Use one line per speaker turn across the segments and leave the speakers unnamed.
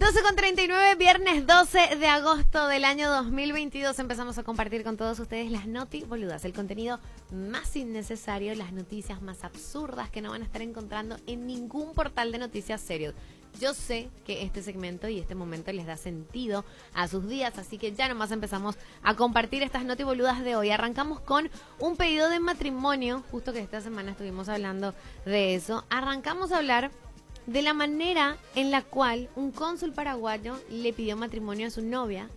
12 con 39, viernes 12 de agosto del año 2022. Empezamos a compartir con todos ustedes las noti boludas, el contenido más innecesario, las noticias más absurdas que no van a estar encontrando en ningún portal de noticias serios. Yo sé que este segmento y este momento les da sentido a sus días, así que ya nomás empezamos a compartir estas boludas de hoy. Arrancamos con un pedido de matrimonio, justo que esta semana estuvimos hablando de eso. Arrancamos a hablar de la manera en la cual un cónsul paraguayo le pidió matrimonio a su novia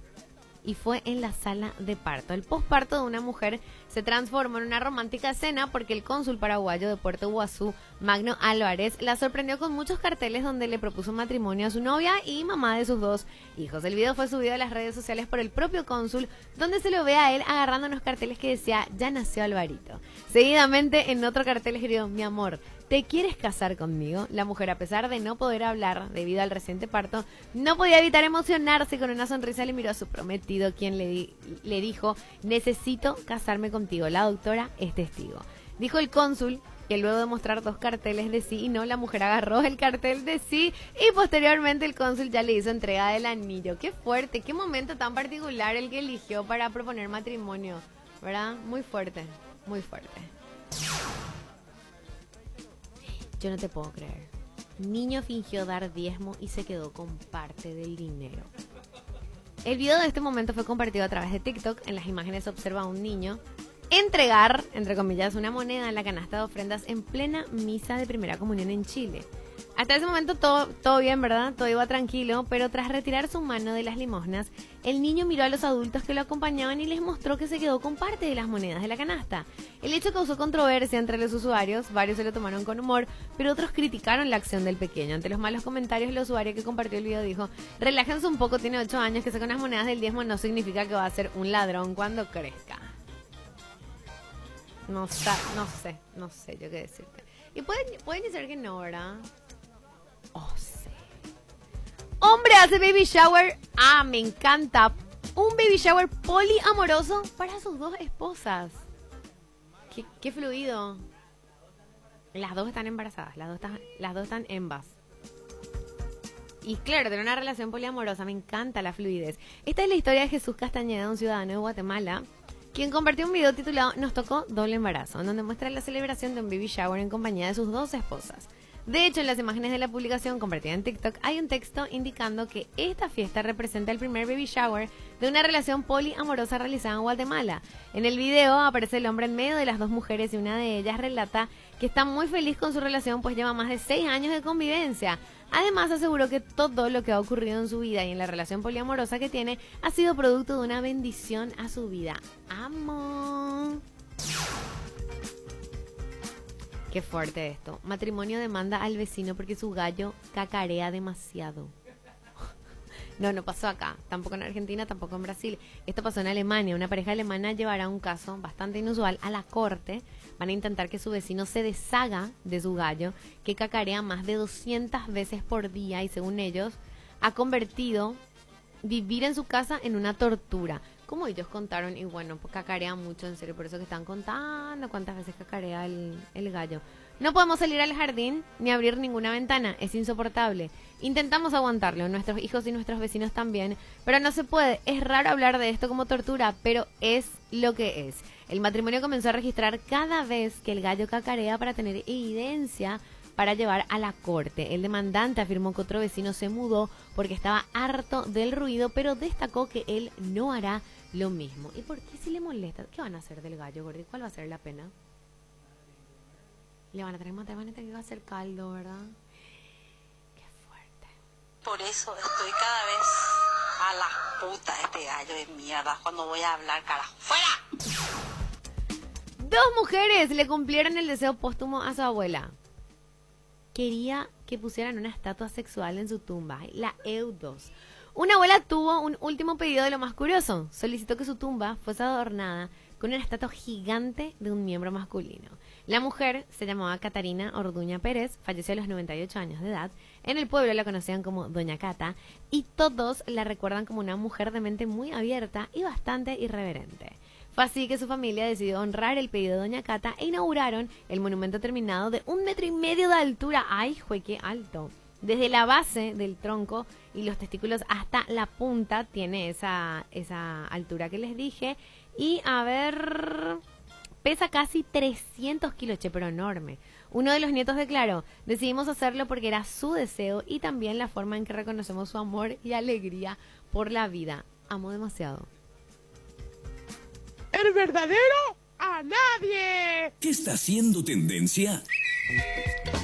y fue en la sala de parto. El posparto de una mujer se transformó en una romántica escena porque el cónsul paraguayo de Puerto Guazú, Magno Álvarez, la sorprendió con muchos carteles donde le propuso matrimonio a su novia y mamá de sus dos hijos. El video fue subido a las redes sociales por el propio cónsul, donde se lo ve a él agarrando unos carteles que decía, ya nació Alvarito. Seguidamente en otro cartel escribió, mi amor, ¿Te quieres casar conmigo? La mujer, a pesar de no poder hablar debido al reciente parto, no podía evitar emocionarse con una sonrisa le miró a su prometido, quien le, le dijo, necesito casarme contigo. La doctora es testigo. Dijo el cónsul que luego de mostrar dos carteles de sí y no, la mujer agarró el cartel de sí y posteriormente el cónsul ya le hizo entrega del anillo. Qué fuerte, qué momento tan particular el que eligió para proponer matrimonio, ¿verdad? Muy fuerte, muy fuerte. Yo no te puedo creer. Niño fingió dar diezmo y se quedó con parte del dinero. El video de este momento fue compartido a través de TikTok. En las imágenes se observa a un niño entregar, entre comillas, una moneda en la canasta de ofrendas en plena misa de primera comunión en Chile. Hasta ese momento todo, todo bien, ¿verdad? Todo iba tranquilo, pero tras retirar su mano de las limosnas, el niño miró a los adultos que lo acompañaban y les mostró que se quedó con parte de las monedas de la canasta. El hecho causó controversia entre los usuarios, varios se lo tomaron con humor, pero otros criticaron la acción del pequeño. Ante los malos comentarios, el usuario que compartió el video dijo, relájense un poco, tiene 8 años, que saca unas monedas del diezmo no significa que va a ser un ladrón cuando crezca. No, sa- no sé, no sé yo qué decirte. Y pueden, pueden ser que no, ¿verdad? Oh, sí. Hombre hace baby shower. Ah, me encanta. Un baby shower poliamoroso para sus dos esposas. Qué, fluido. Las dos están embarazadas. Las dos están, las dos están embas. Y claro, tener una relación poliamorosa, me encanta la fluidez. Esta es la historia de Jesús Castañeda, un ciudadano de Guatemala, quien compartió un video titulado Nos tocó doble embarazo, en donde muestra la celebración de un baby shower en compañía de sus dos esposas. De hecho, en las imágenes de la publicación compartida en TikTok hay un texto indicando que esta fiesta representa el primer baby shower de una relación poliamorosa realizada en Guatemala. En el video aparece el hombre en medio de las dos mujeres y una de ellas relata que está muy feliz con su relación pues lleva más de seis años de convivencia. Además aseguró que todo lo que ha ocurrido en su vida y en la relación poliamorosa que tiene ha sido producto de una bendición a su vida. Amo. Qué fuerte esto. Matrimonio demanda al vecino porque su gallo cacarea demasiado. No, no pasó acá. Tampoco en Argentina, tampoco en Brasil. Esto pasó en Alemania. Una pareja alemana llevará un caso bastante inusual a la corte. Van a intentar que su vecino se deshaga de su gallo, que cacarea más de 200 veces por día y según ellos ha convertido vivir en su casa en una tortura. Como ellos contaron, y bueno, pues cacarea mucho, en serio, por eso que están contando cuántas veces cacarea el, el gallo. No podemos salir al jardín ni abrir ninguna ventana, es insoportable. Intentamos aguantarlo, nuestros hijos y nuestros vecinos también, pero no se puede. Es raro hablar de esto como tortura, pero es lo que es. El matrimonio comenzó a registrar cada vez que el gallo cacarea para tener evidencia para llevar a la corte. El demandante afirmó que otro vecino se mudó porque estaba harto del ruido, pero destacó que él no hará lo mismo. ¿Y por qué si le molesta? ¿Qué van a hacer del gallo, Gordi? ¿Cuál va a ser la pena? Le van a tener que matar, van a tener que hacer caldo, ¿verdad? Qué fuerte.
Por eso estoy cada vez a la puta este gallo de mierda cuando voy a hablar, carajo. ¡Fuera!
Dos mujeres le cumplieron el deseo póstumo a su abuela. Quería que pusieran una estatua sexual en su tumba, la Eudos. Una abuela tuvo un último pedido de lo más curioso. Solicitó que su tumba fuese adornada con una estatua gigante de un miembro masculino. La mujer se llamaba Catarina Orduña Pérez, falleció a los 98 años de edad. En el pueblo la conocían como Doña Cata y todos la recuerdan como una mujer de mente muy abierta y bastante irreverente. Fue así que su familia decidió honrar el pedido de Doña Cata e inauguraron el monumento terminado de un metro y medio de altura. ¡Ay, jue, qué alto! Desde la base del tronco y los testículos hasta la punta tiene esa, esa altura que les dije. Y a ver, pesa casi 300 kilos, che, pero enorme. Uno de los nietos declaró, decidimos hacerlo porque era su deseo y también la forma en que reconocemos su amor y alegría por la vida. Amo demasiado.
¿El verdadero? ¡A nadie!
¿Qué está haciendo tendencia?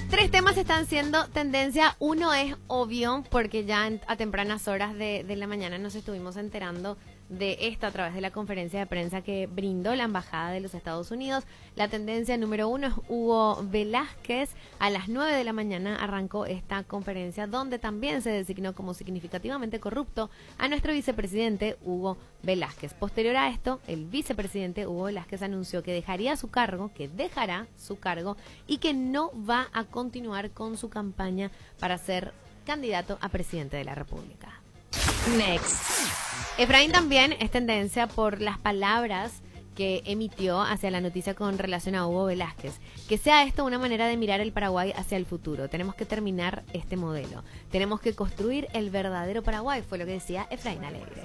Tres temas están siendo tendencia. Uno es obvio, porque ya a tempranas horas de, de la mañana nos estuvimos enterando de esto a través de la conferencia de prensa que brindó la Embajada de los Estados Unidos. La tendencia número uno es Hugo Velázquez. A las 9 de la mañana arrancó esta conferencia donde también se designó como significativamente corrupto a nuestro vicepresidente Hugo Velázquez. Posterior a esto, el vicepresidente Hugo Velázquez anunció que dejaría su cargo, que dejará su cargo y que no va a continuar con su campaña para ser candidato a presidente de la República. Next. Efraín también es tendencia por las palabras que emitió hacia la noticia con relación a Hugo Velázquez. Que sea esto una manera de mirar el Paraguay hacia el futuro. Tenemos que terminar este modelo. Tenemos que construir el verdadero Paraguay, fue lo que decía Efraín Alegre.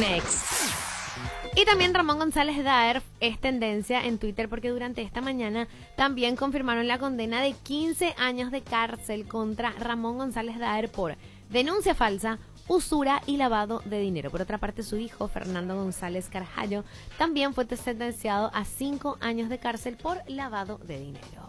Next. Y también Ramón González Daer es tendencia en Twitter porque durante esta mañana también confirmaron la condena de 15 años de cárcel contra Ramón González Daer por denuncia falsa, usura y lavado de dinero. Por otra parte, su hijo, Fernando González Carjallo, también fue sentenciado a 5 años de cárcel por lavado de dinero.